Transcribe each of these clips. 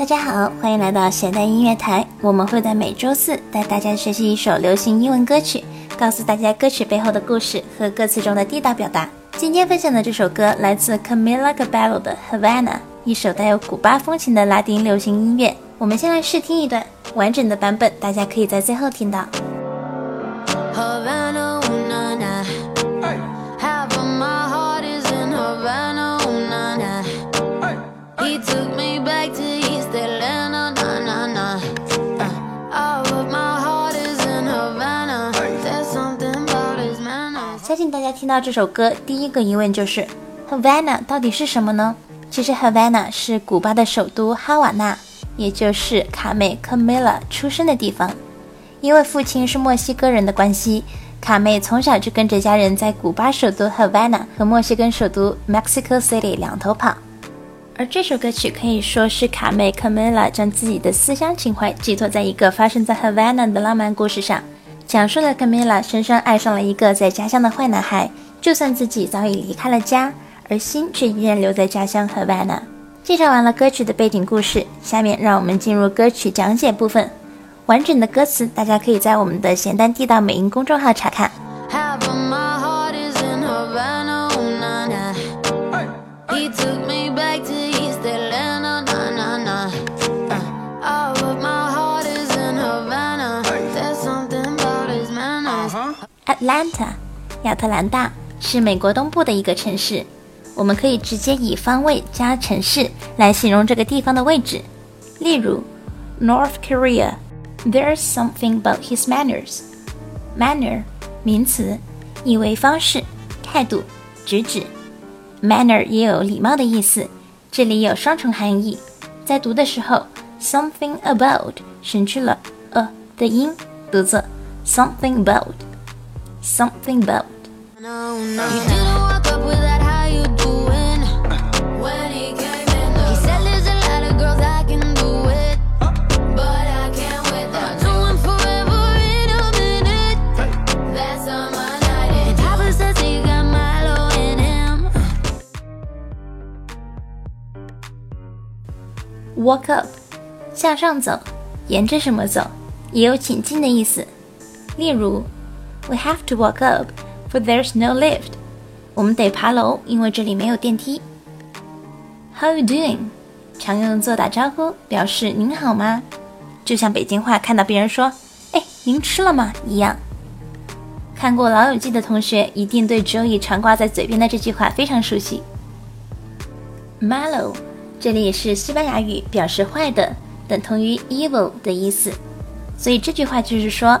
大家好，欢迎来到咸蛋音乐台。我们会在每周四带大家学习一首流行英文歌曲，告诉大家歌曲背后的故事和歌词中的地道表达。今天分享的这首歌来自 Camila Cabello 的《Havana》，一首带有古巴风情的拉丁流行音乐。我们先来试听一段完整的版本，大家可以在最后听到。听到这首歌，第一个疑问就是，Havana 到底是什么呢？其实 Havana 是古巴的首都哈瓦那，也就是卡妹 Camila 出生的地方。因为父亲是墨西哥人的关系，卡妹从小就跟着家人在古巴首都 Havana 和墨西哥首都 Mexico City 两头跑。而这首歌曲可以说是卡妹 Camila 将自己的思乡情怀寄托在一个发生在 Havana 的浪漫故事上。讲述了 Camila 深深爱上了一个在家乡的坏男孩，就算自己早已离开了家，而心却依然留在家乡和 v a n a。介绍完了歌曲的背景故事，下面让我们进入歌曲讲解部分。完整的歌词大家可以在我们的咸蛋地道美音公众号查看。Atlanta，亚特兰大是美国东部的一个城市。我们可以直接以方位加城市来形容这个地方的位置。例如，North Korea，there's something about his manners。Manner，名词，意为方式、态度、举止。Manner 也有礼貌的意思，这里有双重含义。在读的时候，something about 省去了 a 的音，读作 something about。Something about. No, no. You didn't walk up with that how you doing when he came in. He said there's a lot of girls I can do it, but I can't wait. I'll do one forever in a minute. That's on my night. And Papa says he got Milo in him. Walk up，向上走，沿着什么走，也有请进的意思。例如。We have to walk up, for there's no lift. 我们得爬楼，因为这里没有电梯。How are you doing? 常用作打招呼，表示您好吗？就像北京话看到别人说“哎，您吃了吗”一样。看过《老友记》的同学一定对 Joey 常挂在嘴边的这句话非常熟悉。Malo，这里也是西班牙语，表示坏的，等同于 evil 的意思。所以这句话就是说。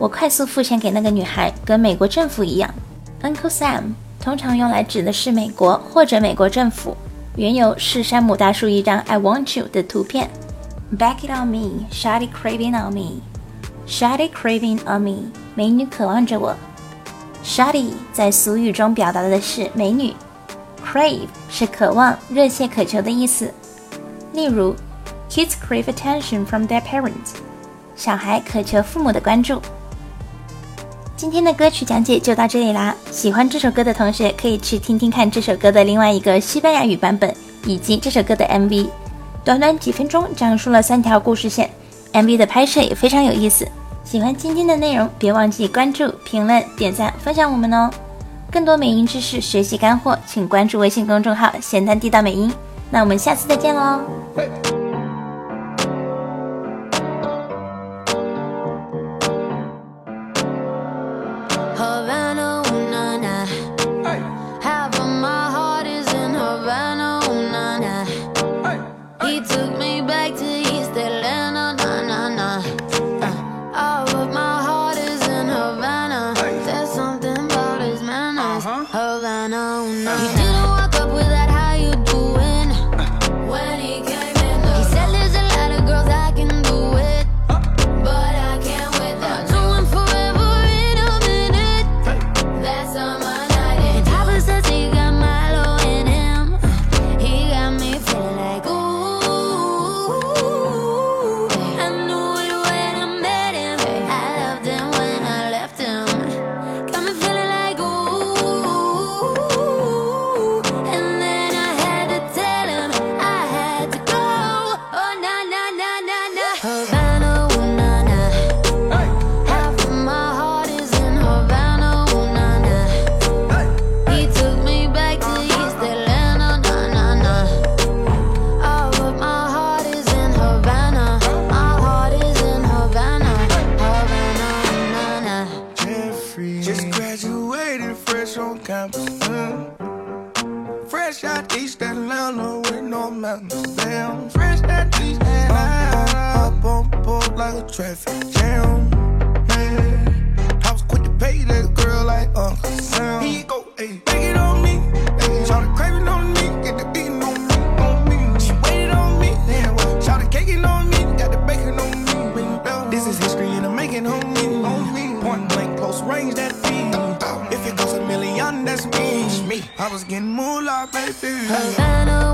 我快速付钱给那个女孩，跟美国政府一样。Uncle Sam 通常用来指的是美国或者美国政府。缘由是山姆大叔一张 "I want you" 的图片。Back it on me, shawty craving on me, shawty craving on me，美女渴望着我。Shawty 在俗语中表达的是美女，crave 是渴望、热切渴求的意思。例如，Kids crave attention from their parents，小孩渴求父母的关注。今天的歌曲讲解就到这里啦！喜欢这首歌的同学可以去听听看这首歌的另外一个西班牙语版本，以及这首歌的 MV。短短几分钟讲述了三条故事线，MV 的拍摄也非常有意思。喜欢今天的内容，别忘记关注、评论、点赞、分享我们哦！更多美音知识、学习干货，请关注微信公众号“咸蛋地道美音”。那我们下次再见喽！Fresh mm. Fresh out East Atlanta with no mountains. Damn, fresh out East Atlanta. Up on board like a traffic jam. Man, I was quick to pay that girl like Uncle Sam. Here you go, ayy, take it on me. Ayy, shout the craving on me, get the beating on me, on me. She waited on me, damn, shout the caking on me, got the bacon on me. This is history and I'm making me. Point blank, close range, that feed. If it goes a million, that's me. me. I was getting moolah, baby. Havana,